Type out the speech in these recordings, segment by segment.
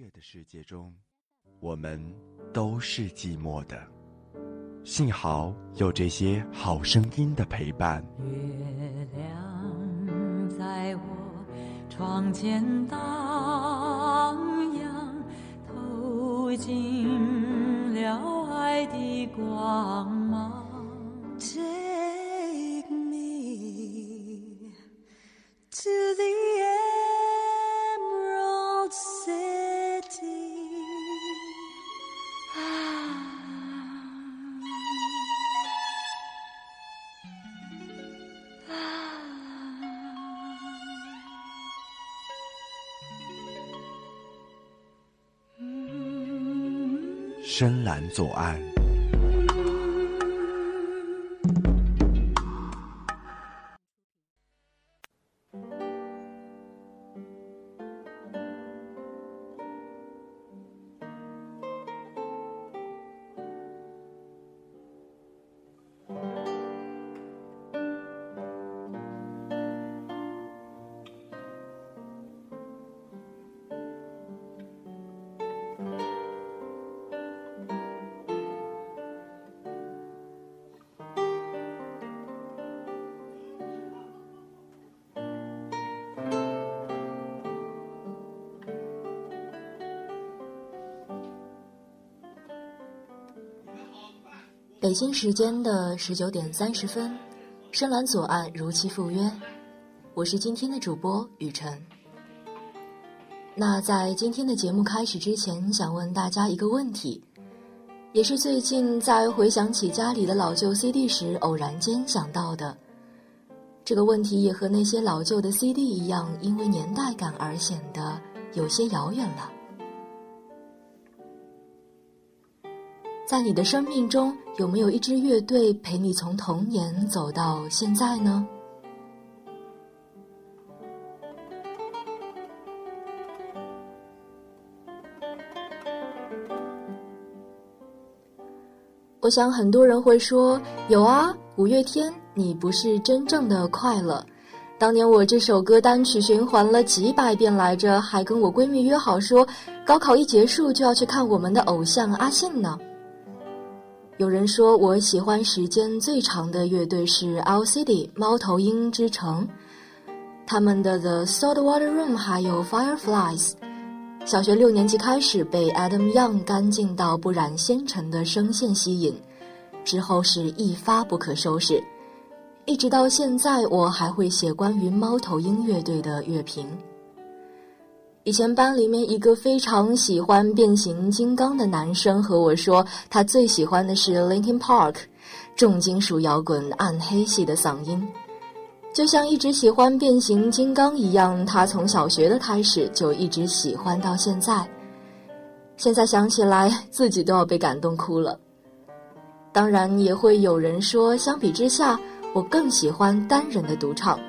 乐的世界中，我们都是寂寞的。幸好有这些好声音的陪伴。月亮在我窗前荡漾，透进了爱的光芒。Take me to the 深蓝左岸。京时间的十九点三十分，深蓝左岸如期赴约。我是今天的主播雨晨。那在今天的节目开始之前，想问大家一个问题，也是最近在回想起家里的老旧 CD 时偶然间想到的。这个问题也和那些老旧的 CD 一样，因为年代感而显得有些遥远了。在你的生命中，有没有一支乐队陪你从童年走到现在呢？我想很多人会说有啊，五月天，你不是真正的快乐。当年我这首歌单曲循环了几百遍来着，还跟我闺蜜约好说，高考一结束就要去看我们的偶像阿信呢。有人说我喜欢时间最长的乐队是 LCD 猫头鹰之城，他们的 The Saltwater Room 还有 Fireflies。小学六年级开始被 Adam Young 干净到不染纤尘的声线吸引，之后是一发不可收拾，一直到现在我还会写关于猫头鹰乐队的乐评。以前班里面一个非常喜欢变形金刚的男生和我说，他最喜欢的是 Linkin Park，重金属摇滚暗黑系的嗓音。就像一直喜欢变形金刚一样，他从小学的开始就一直喜欢到现在。现在想起来，自己都要被感动哭了。当然，也会有人说，相比之下，我更喜欢单人的独唱。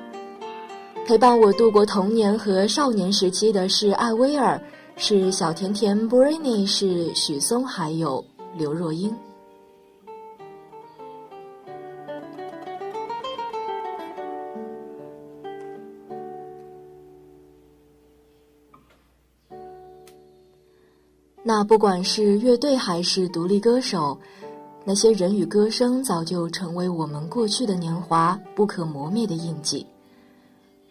陪伴我度过童年和少年时期的是艾薇儿，是小甜甜 b r i n y 是许嵩，还有刘若英。那不管是乐队还是独立歌手，那些人与歌声早就成为我们过去的年华不可磨灭的印记。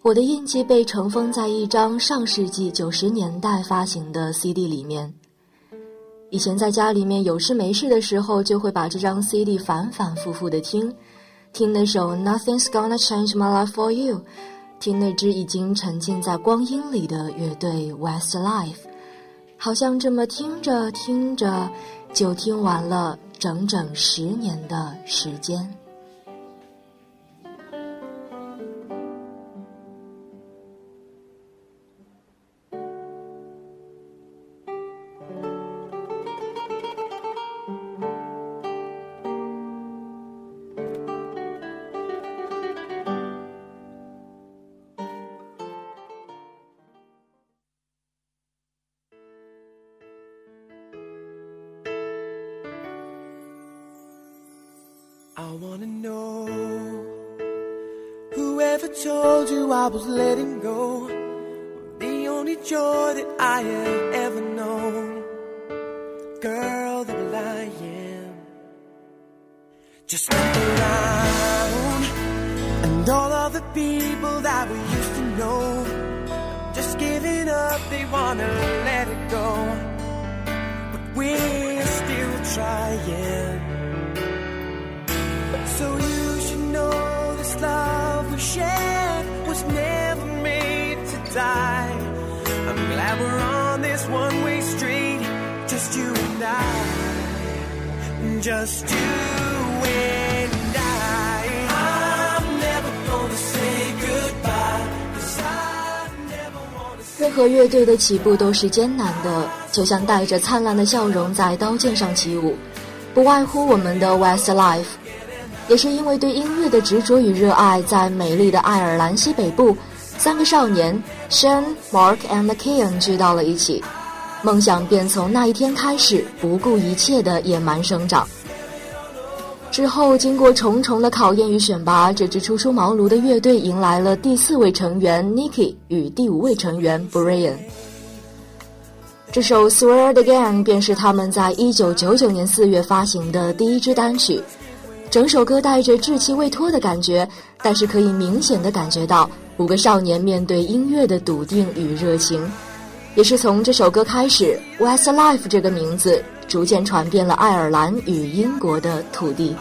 我的印记被尘封在一张上世纪九十年代发行的 CD 里面。以前在家里面有事没事的时候，就会把这张 CD 反反复复的听，听那首 Nothing's Gonna Change My Life For You，听那支已经沉浸在光阴里的乐队 Westlife。好像这么听着听着，就听完了整整十年的时间。Was letting go. The only joy that I have ever known. Girl that I am. Just look around and all of the people that we used to know. Just giving up, they wanna let it go. But we're still trying. So Just you and I. I'm never gonna say goodbye, 'cause I never wanna say 任何乐队的起步都是艰难的，就像带着灿烂的笑容在刀剑上起舞，不外乎我们的 Westlife。也是因为对音乐的执着与热爱，在美丽的爱尔兰西北部，三个少年 Sean、Mark and Kian 聚到了一起，梦想便从那一天开始不顾一切的野蛮生长。之后，经过重重的考验与选拔，这支初出茅庐的乐队迎来了第四位成员 Nicky 与第五位成员 Brian。这首《Swear Again》便是他们在一九九九年四月发行的第一支单曲。整首歌带着稚气未脱的感觉，但是可以明显的感觉到五个少年面对音乐的笃定与热情。也是从这首歌开始，Westlife 这个名字逐渐传遍了爱尔兰与英国的土地。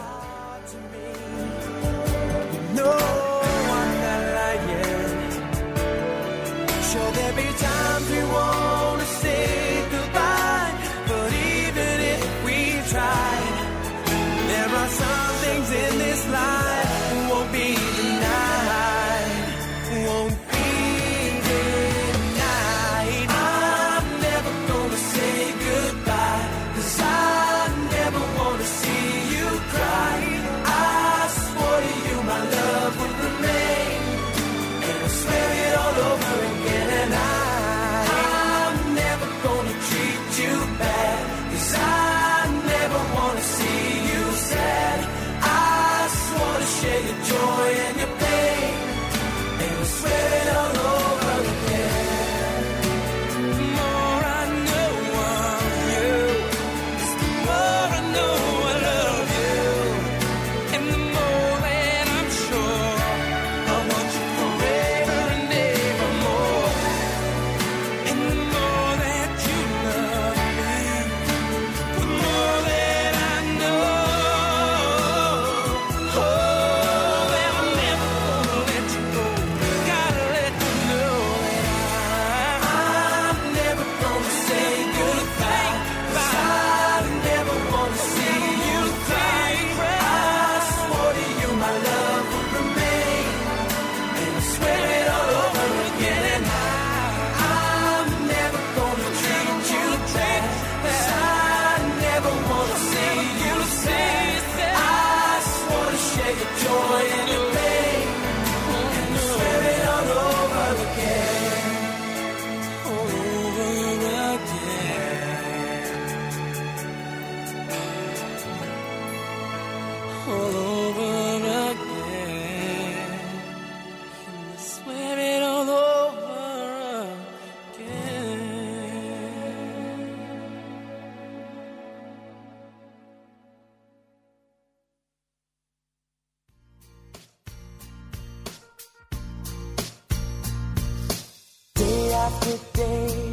After day,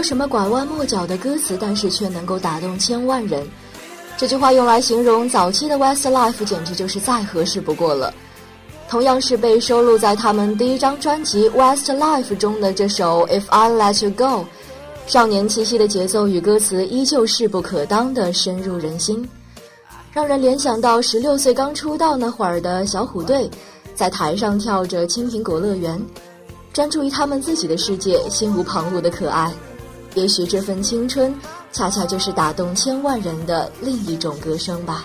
有什么拐弯抹角的歌词，但是却能够打动千万人。这句话用来形容早期的 Westlife，简直就是再合适不过了。同样是被收录在他们第一张专辑《Westlife》中的这首《If I Let You Go》，少年气息的节奏与歌词依旧势不可当的深入人心，让人联想到十六岁刚出道那会儿的小虎队，在台上跳着《青苹果乐园》，专注于他们自己的世界，心无旁骛的可爱。也许这份青春，恰恰就是打动千万人的另一种歌声吧。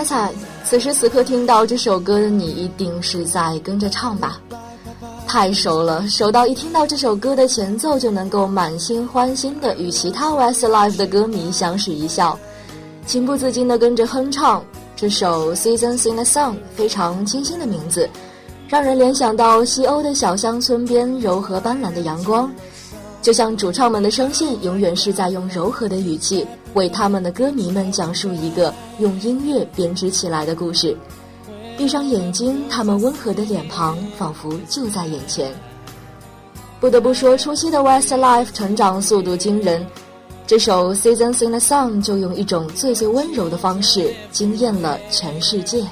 猜猜，此时此刻听到这首歌的你，一定是在跟着唱吧？太熟了，熟到一听到这首歌的前奏就能够满心欢欣的与其他 Westlife 的歌迷相视一笑，情不自禁的跟着哼唱。这首《Seasons in the Sun》非常清新的名字，让人联想到西欧的小乡村边柔和斑斓的阳光，就像主唱们的声线永远是在用柔和的语气为他们的歌迷们讲述一个用音乐编织起来的故事。闭上眼睛，他们温和的脸庞仿佛就在眼前。不得不说，初期的 Westlife 成长速度惊人，这首《Seasons in the Sun》就用一种最最温柔的方式惊艳了全世界。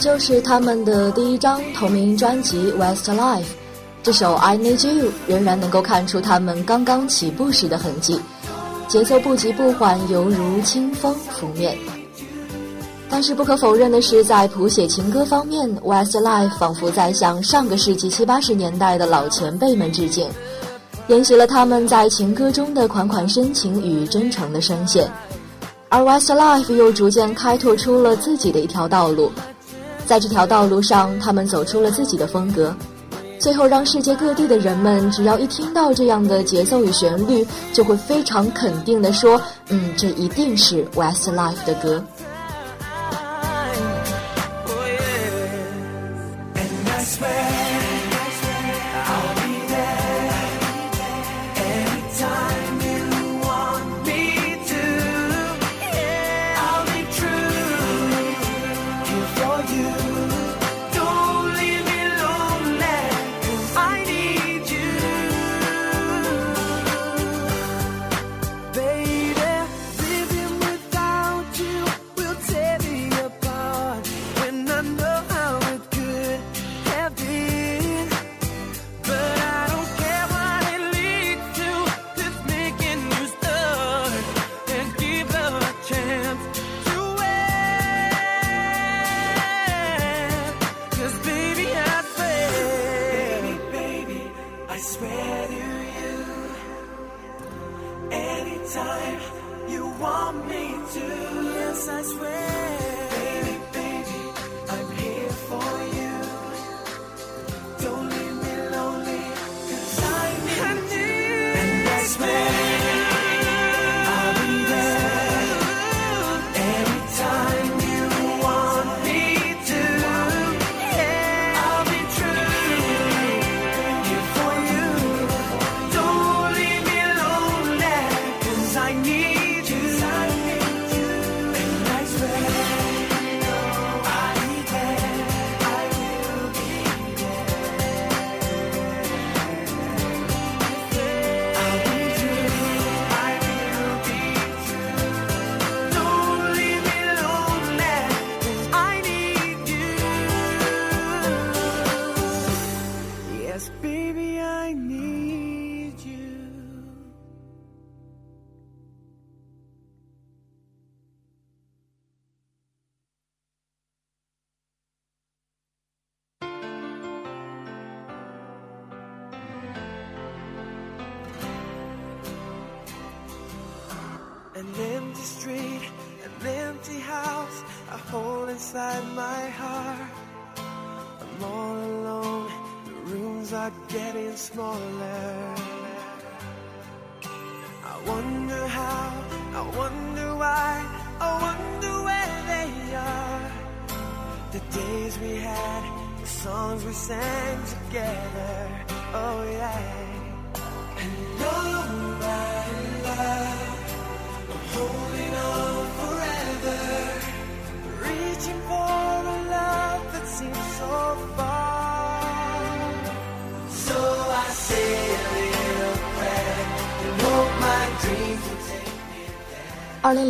就是他们的第一张同名专辑 westlife 这首 i need you 仍然能够看出他们刚刚起步时的痕迹节奏不急不缓犹如清风拂面。但是不可否认的是在谱写情歌方面 westlife 仿佛在向上个世纪七八十年代的老前辈们致敬沿袭了他们在情歌中的款款深情与真诚的声线。而 westlife 又逐渐开拓出了自己的一条道路在这条道路上他们走出了自己的风格。最后让世界各地的人们只要一听到这样的节奏与旋律就会非常肯定的说嗯这一定是 westlife 的歌。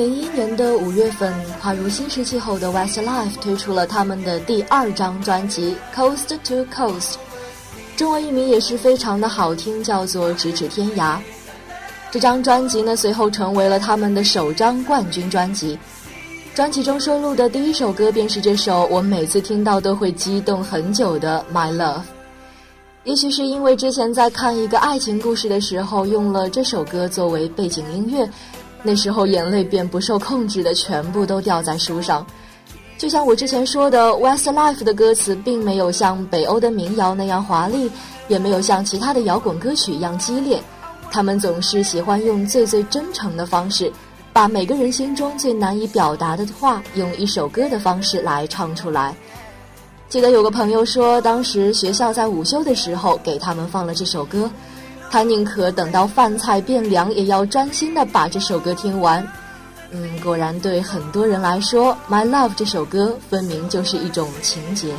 零一年的五月份，跨入新世纪后的 Westlife 推出了他们的第二张专辑《Coast to Coast》，中文译名也是非常的好听，叫做《咫尺天涯》。这张专辑呢，随后成为了他们的首张冠军专辑。专辑中收录的第一首歌便是这首我每次听到都会激动很久的《My Love》。也许是因为之前在看一个爱情故事的时候用了这首歌作为背景音乐，那时候眼泪便不受控制的全部都掉在书上。就像我之前说的，Westlife 的歌词并没有像北欧的民谣那样华丽，也没有像其他的摇滚歌曲一样激烈。他们总是喜欢用最最真诚的方式，把每个人心中最难以表达的话，用一首歌的方式来唱出来。记得有个朋友说，当时学校在午休的时候给他们放了这首歌，他宁可等到饭菜变凉，也要专心的把这首歌听完。嗯，果然对很多人来说，《My Love》这首歌分明就是一种情节。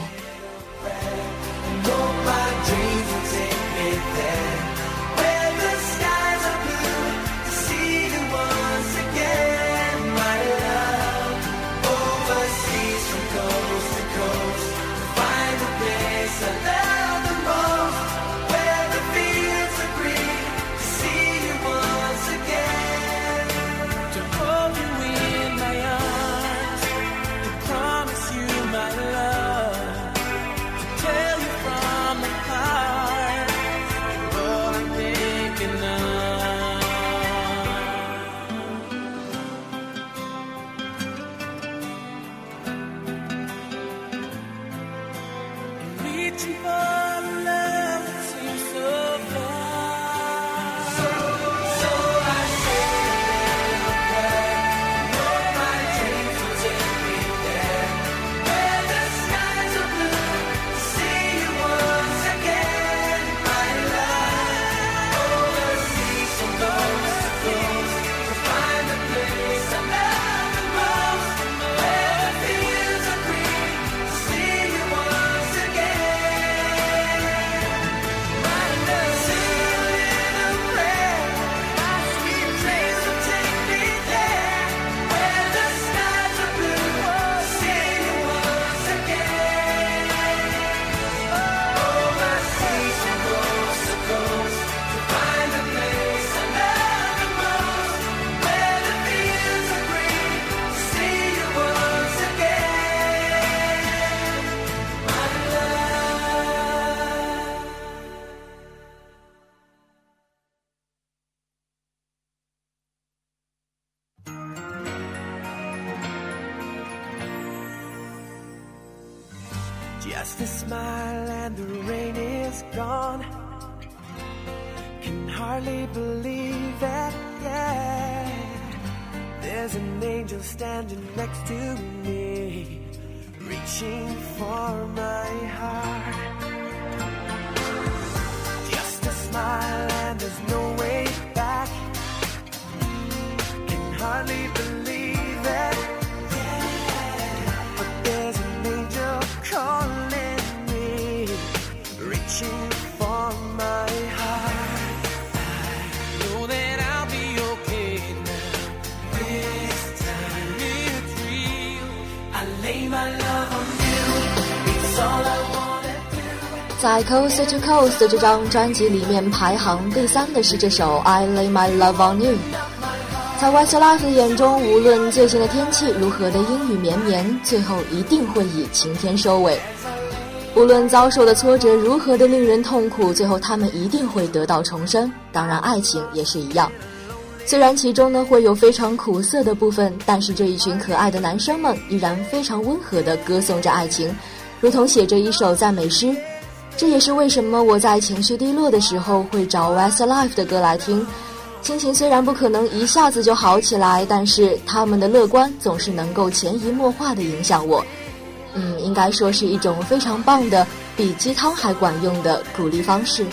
在《Coast to Coast》这张专辑里面排行第三的是这首《I Lay My Love on You》。在 Westlife 的眼中，无论最近的天气如何的阴雨绵绵，最后一定会以晴天收尾。无论遭受的挫折如何的令人痛苦，最后他们一定会得到重生。当然，爱情也是一样。虽然其中呢会有非常苦涩的部分，但是这一群可爱的男生们依然非常温和地歌颂着爱情，如同写着一首赞美诗。这也是为什么我在情绪低落的时候会找 Westlife 的歌来听。心情虽然不可能一下子就好起来，但是他们的乐观总是能够潜移默化地影响我。嗯，应该说是一种非常棒的、比鸡汤还管用的鼓励方式。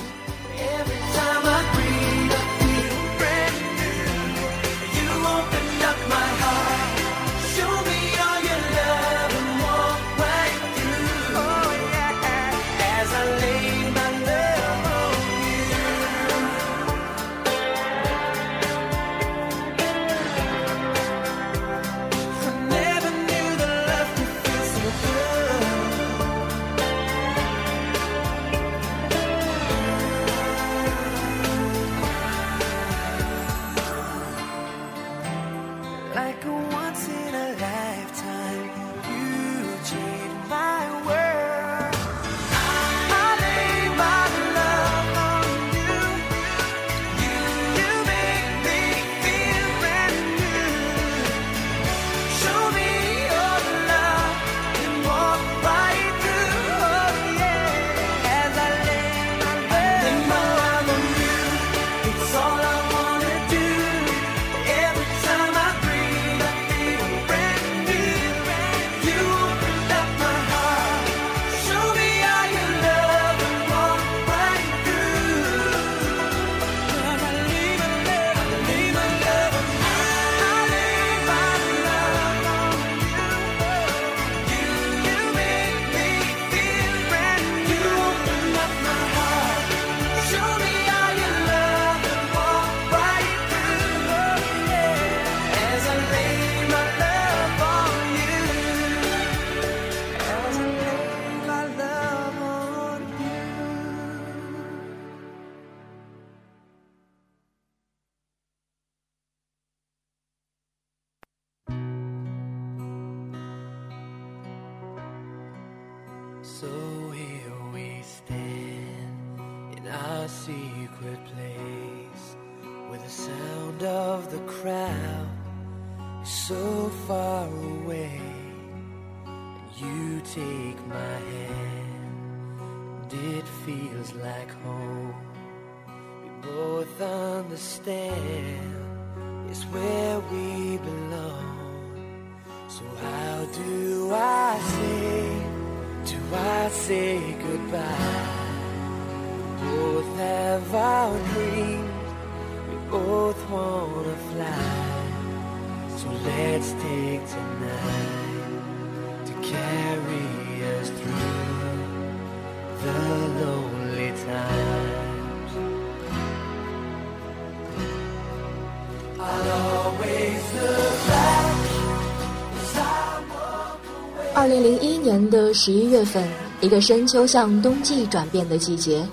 二零零一年的十一月份，一个深秋向冬季转变的季节，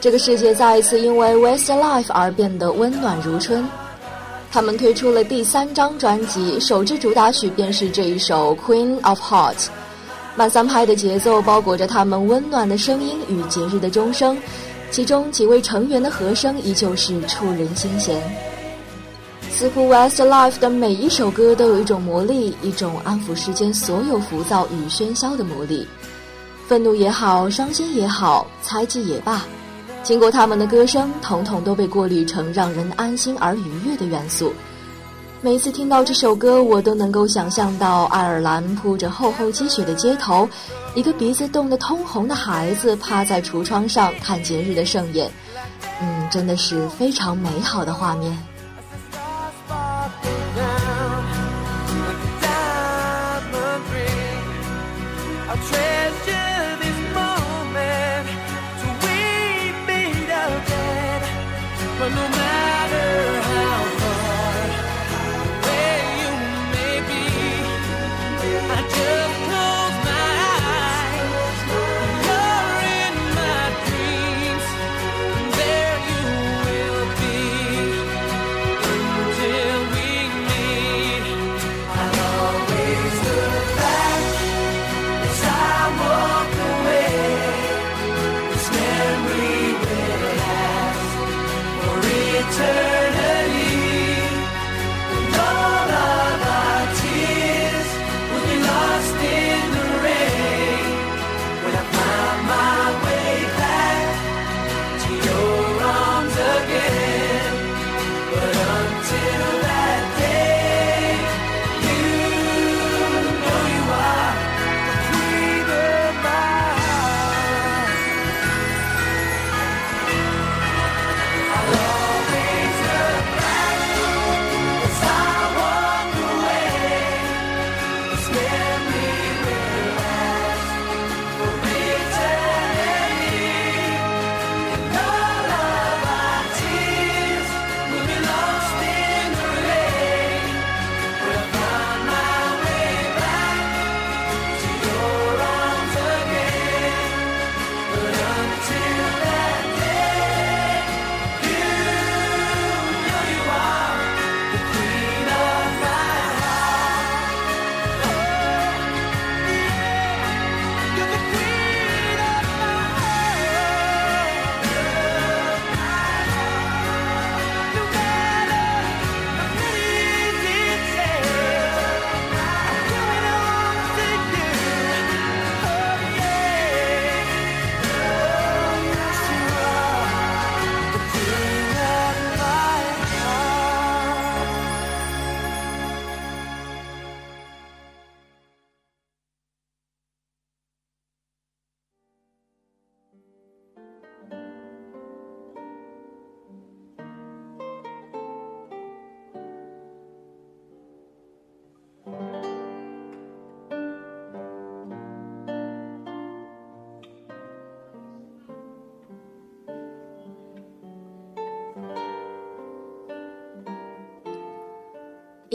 这个世界再一次因为 Westlife 而变得温暖如春。他们推出了第三张专辑，首支主打曲便是这一首《Queen of Hearts》。慢三拍的节奏包裹着他们温暖的声音与节日的钟声，其中几位成员的和声依旧是触人心弦。似乎 Westlife 的每一首歌都有一种魔力，一种安抚世间所有浮躁与喧嚣的魔力。愤怒也好，伤心也好，猜忌也罢，经过他们的歌声，统统都被过滤成让人安心而愉悦的元素。每次听到这首歌，我都能够想象到爱尔兰铺着厚厚积雪的街头，一个鼻子冻得通红的孩子趴在橱窗上看节日的盛宴。嗯，真的是非常美好的画面。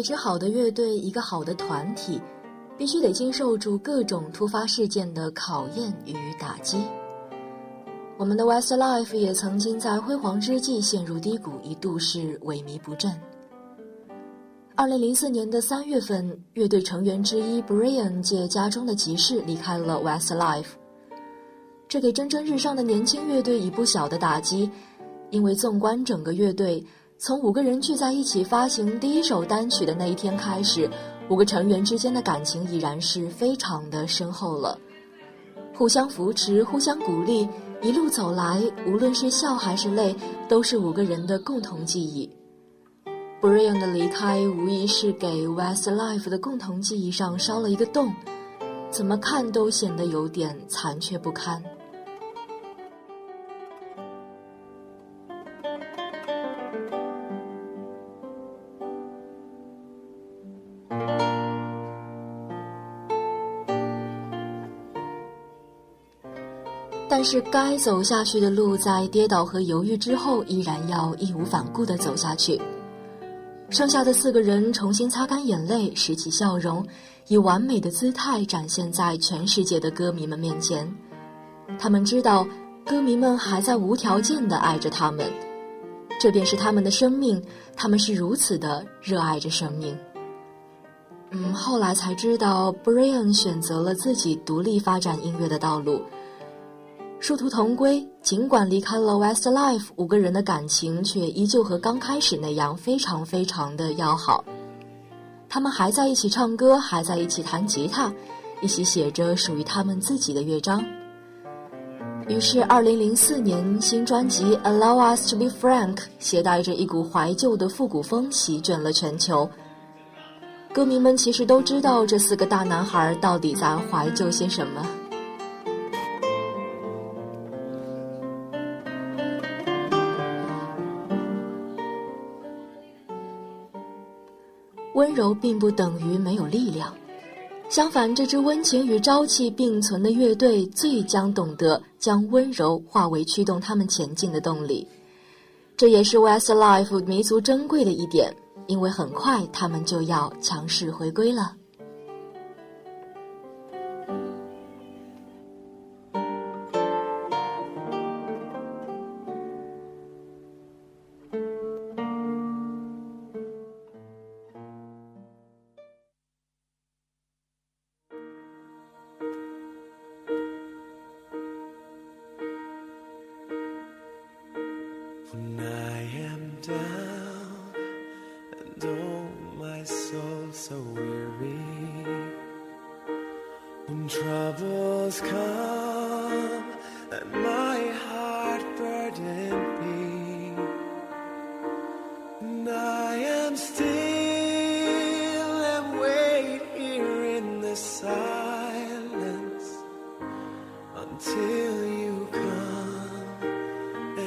一支好的乐队，一个好的团体，必须得经受住各种突发事件的考验与打击。我们的 Westlife 也曾经在辉煌之际陷入低谷，一度是萎靡不振。二零零四年的三月份，乐队成员之一 Brian 借家中的急事离开了 Westlife，这给蒸蒸日上的年轻乐队以不小的打击，因为纵观整个乐队。从五个人聚在一起发行第一首单曲的那一天开始，五个成员之间的感情已然是非常的深厚了，互相扶持，互相鼓励，一路走来，无论是笑还是泪，都是五个人的共同记忆。Brian 的离开无疑是给 Westlife 的共同记忆上烧了一个洞，怎么看都显得有点残缺不堪。但是，该走下去的路，在跌倒和犹豫之后，依然要义无反顾地走下去。剩下的四个人重新擦干眼泪，拾起笑容，以完美的姿态展现在全世界的歌迷们面前。他们知道，歌迷们还在无条件地爱着他们，这便是他们的生命。他们是如此的热爱着生命。嗯，后来才知道，Brian 选择了自己独立发展音乐的道路。殊途同归，尽管离开了 Westlife，五个人的感情却依旧和刚开始那样非常非常的要好。他们还在一起唱歌，还在一起弹吉他，一起写着属于他们自己的乐章。于是，2004年新专辑《Allow Us to Be Frank》携带着一股怀旧的复古风席卷了全球。歌迷们其实都知道这四个大男孩到底在怀旧些什么。温柔并不等于没有力量，相反，这支温情与朝气并存的乐队最将懂得将温柔化为驱动他们前进的动力。这也是 Westlife 弥足珍贵的一点，因为很快他们就要强势回归了。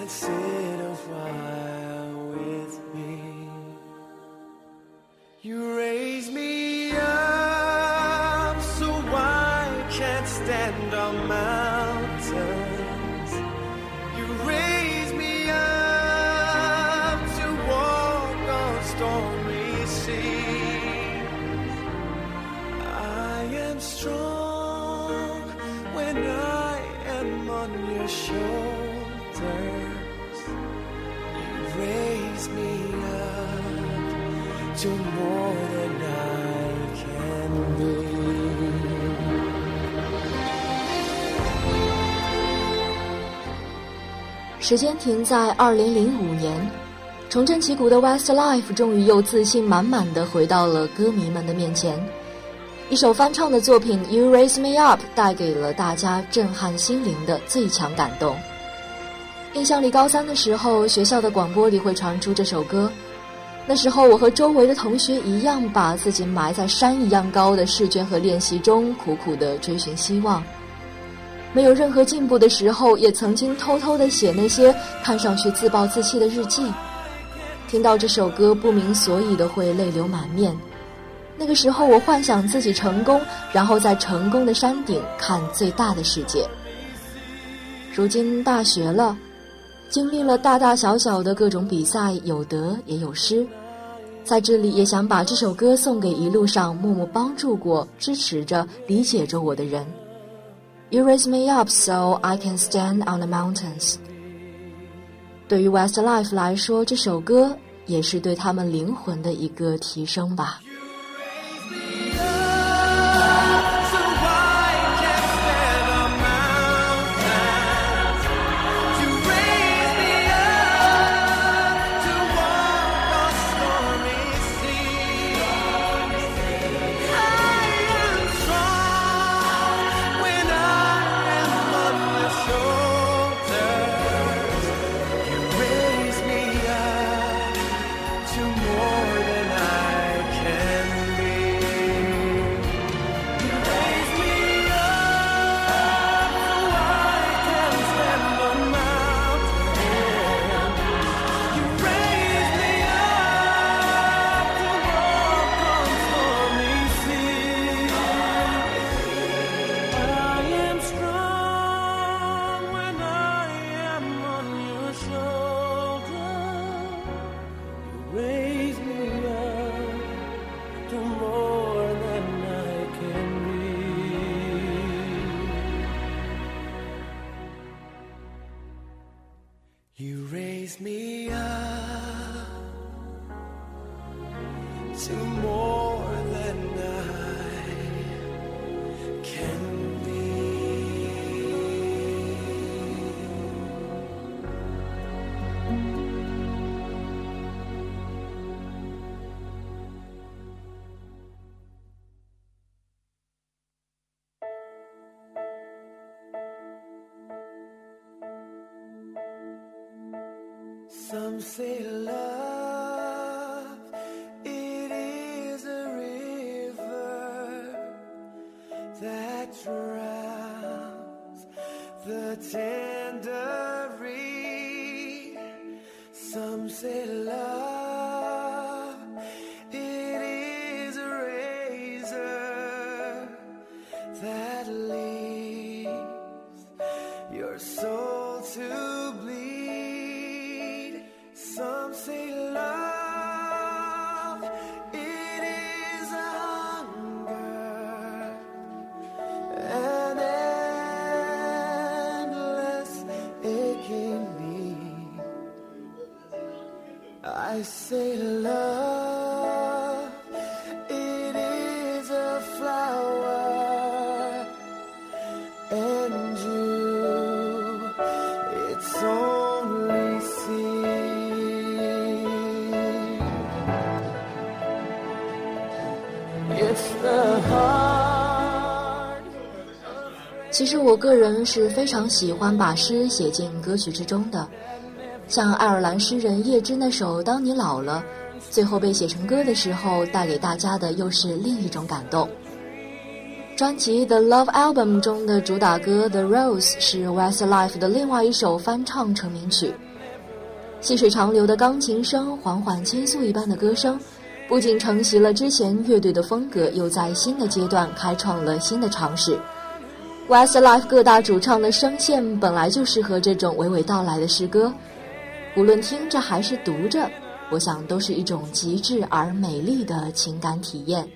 See. 时间停在二零零五年，重振旗鼓的 Westlife 终于又自信满满的回到了歌迷们的面前。一首翻唱的作品《You Raise Me Up》带给了大家震撼心灵的最强感动。印象里，高三的时候，学校的广播里会传出这首歌。那时候，我和周围的同学一样，把自己埋在山一样高的试卷和练习中，苦苦的追寻希望。没有任何进步的时候，也曾经偷偷的写那些看上去自暴自弃的日记。听到这首歌，不明所以的会泪流满面。那个时候，我幻想自己成功，然后在成功的山顶看最大的世界。如今大学了，经历了大大小小的各种比赛，有得也有失。在这里也想把这首歌送给一路上默默帮助过、支持着、理解着我的人。You raise me up so I can stand on the mountains。对于 Westlife 来说，这首歌也是对他们灵魂的一个提升吧。 That drowns the tender reed. Some say love, 其实我个人是非常喜欢把诗写进歌曲之中的，像爱尔兰诗人叶芝那首《当你老了》，最后被写成歌的时候，带给大家的又是另一种感动。专辑《The Love Album》中的主打歌《The Rose》是 Westlife 的另外一首翻唱成名曲，细水长流的钢琴声，缓缓倾诉一般的歌声，不仅承袭了之前乐队的风格，又在新的阶段开创了新的尝试。Westlife 各大主唱的声线本来就适合这种娓娓道来的诗歌，无论听着还是读着，我想都是一种极致而美丽的情感体验。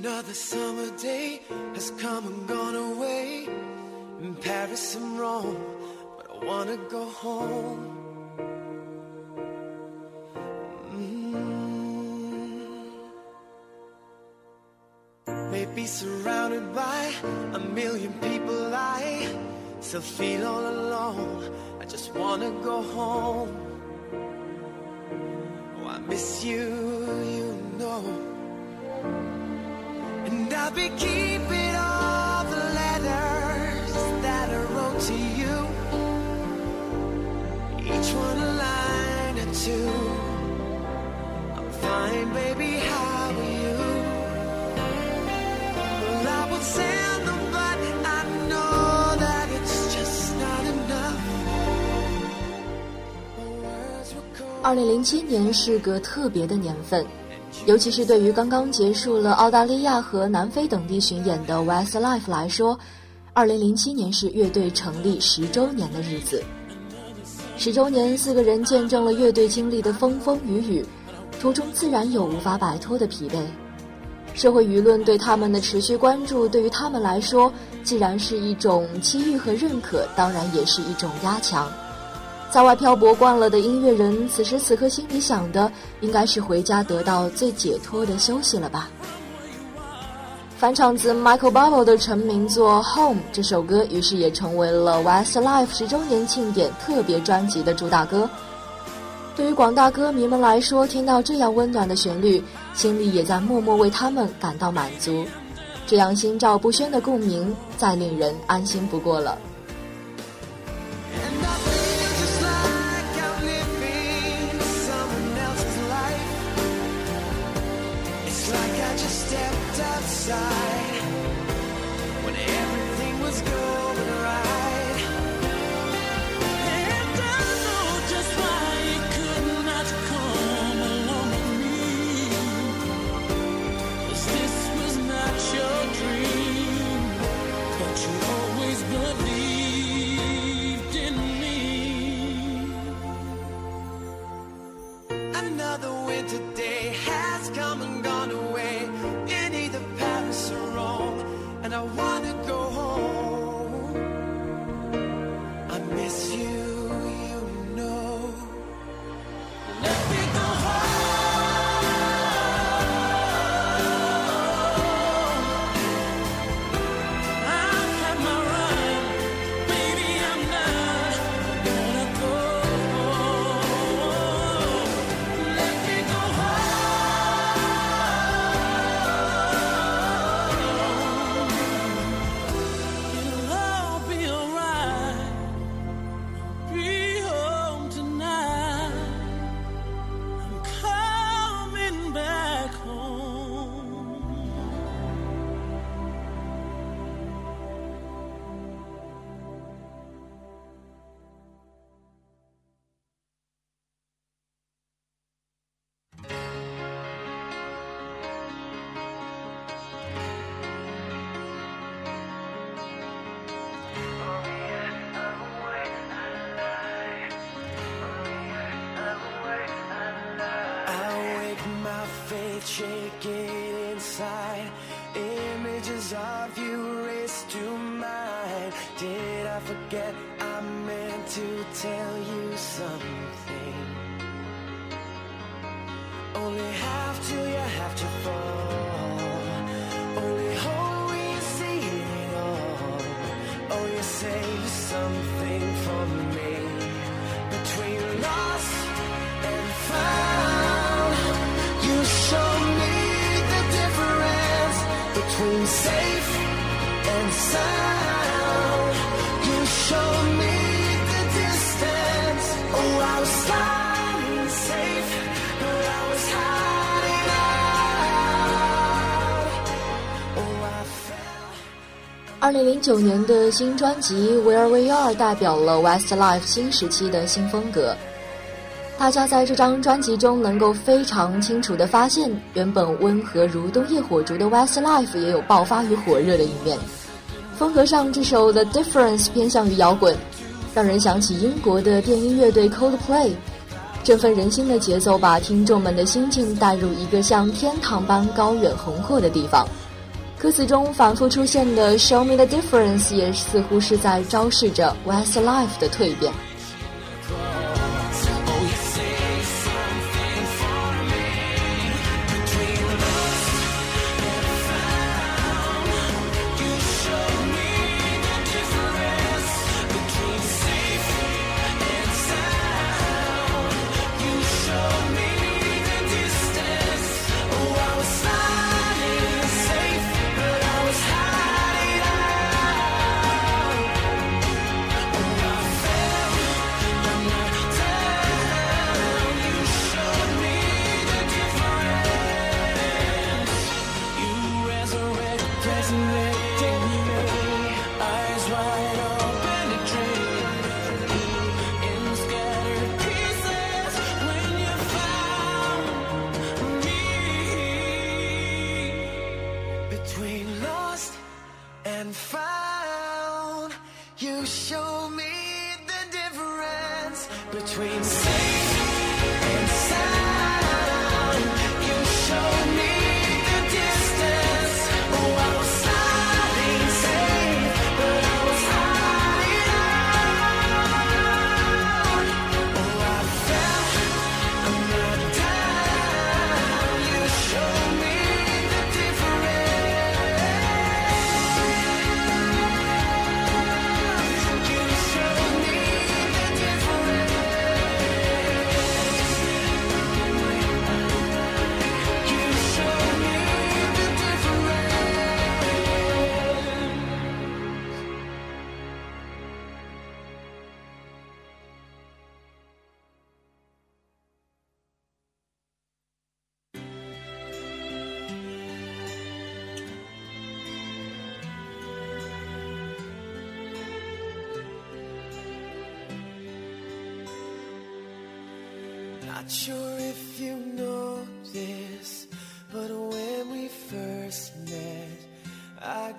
Another summer day has come and gone away in Paris and Rome, but I wanna go home. Mm. Maybe surrounded by a million people, I still feel all alone. I just wanna go home. Oh, I miss you, you know. 二零零七年是个特别的年份，尤其是对于刚刚结束了澳大利亚和南非等地巡演的 Westlife 来说，二零零七年是乐队成立十周年的日子。十周年，四个人见证了乐队经历的风风雨雨，途中自然有无法摆脱的疲惫。社会舆论对他们的持续关注，对于他们来说，既然是一种机遇和认可，当然也是一种压强。在外漂泊惯了的音乐人，此时此刻心里想的，应该是回家得到最解脱的休息了吧。翻唱自 Michael Bublé 的成名作《Home》这首歌，于是也成为了 Westlife 十周年庆典特别专辑的主打歌。对于广大歌迷们来说，听到这样温暖的旋律，心里也在默默为他们感到满足。这样心照不宣的共鸣，再令人安心不过了。Faith shaking inside. Images of you race to mind. Did I forget I meant to tell you something? Only half till you have to fall. Only hope you see it all. Oh, you save something for me between lost and found. between safe and sound. You show me the distance. Oh, I was sliding safe, but I was hiding out. Oh, I fell. 二零零九年的新专辑《Where We Are》代表了 Westlife 新时期的新风格。 大家在这张专辑中能够非常清楚地发现，原本温和如冬夜火烛的 Westlife 也有爆发与火热的一面。风格上，这首《The Difference》偏向于摇滚，让人想起英国的电音乐队 Coldplay。振奋人心的节奏把听众们的心境带入一个像天堂般高远宏阔的地方。歌词中反复出现的 “Show me the difference” 也似乎是在昭示着 Westlife 的蜕变。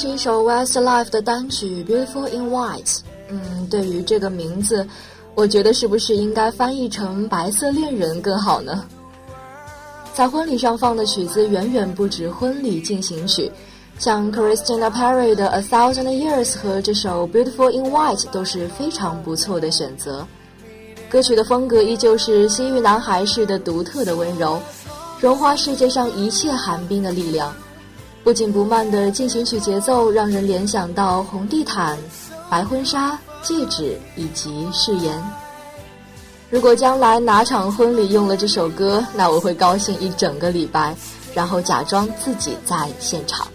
是一首 Westlife 的单曲《Beautiful in White》。嗯，对于这个名字，我觉得是不是应该翻译成“白色恋人”更好呢？在婚礼上放的曲子远远不止婚礼进行曲，像 Christina Perri 的《A Thousand Years》和这首《Beautiful in White》都是非常不错的选择。歌曲的风格依旧是西域男孩式的独特的温柔，融化世界上一切寒冰的力量。不紧不慢的进行曲节奏，让人联想到红地毯、白婚纱、戒指以及誓言。如果将来哪场婚礼用了这首歌，那我会高兴一整个礼拜，然后假装自己在现场。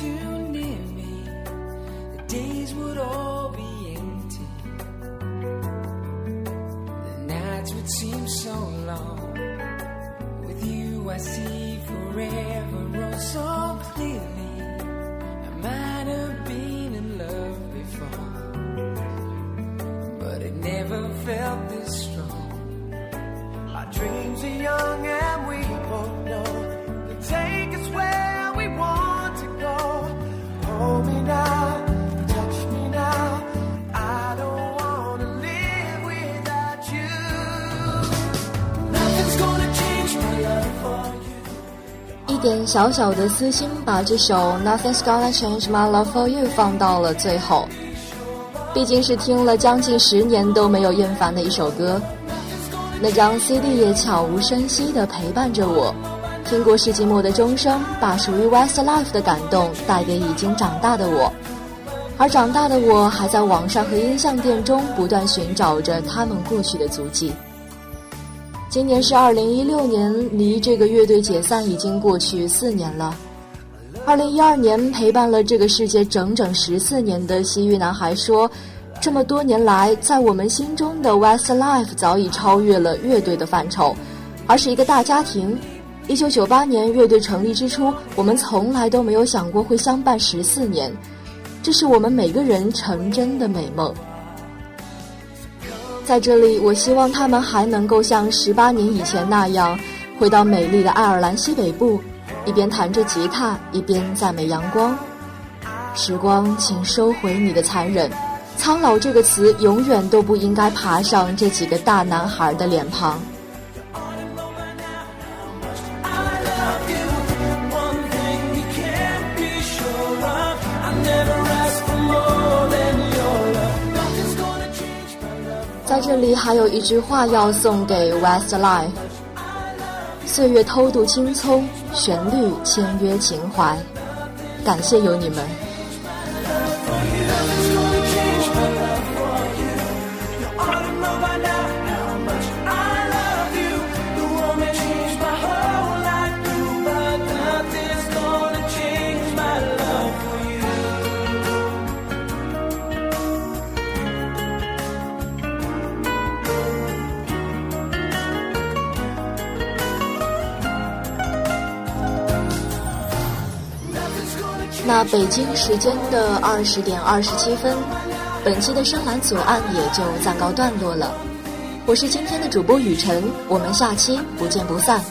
You near me, the days would all be empty. The nights would seem so long. With you, I see forever oh so 小小的私心，把这首《Nothing's Gonna Change My Love for You》放到了最后。毕竟是听了将近十年都没有厌烦的一首歌，那张 CD 也悄无声息地陪伴着我。听过世纪末的钟声，把属于 Westlife 的感动带给已经长大的我，而长大的我还在网上和音像店中不断寻找着他们过去的足迹。今年是二零一六年，离这个乐队解散已经过去四年了。二零一二年陪伴了这个世界整整十四年的西域男孩说：“这么多年来，在我们心中的 Westlife 早已超越了乐队的范畴，而是一个大家庭。一九九八年乐队成立之初，我们从来都没有想过会相伴十四年，这是我们每个人成真的美梦。”在这里，我希望他们还能够像十八年以前那样，回到美丽的爱尔兰西北部，一边弹着吉他，一边赞美阳光。时光，请收回你的残忍，苍老这个词永远都不应该爬上这几个大男孩的脸庞。这里还有一句话要送给 Westlife：岁月偷渡青葱，旋律签约情怀。感谢有你们。那北京时间的二十点二十七分，本期的深蓝左岸也就暂告段落了。我是今天的主播雨辰，我们下期不见不散。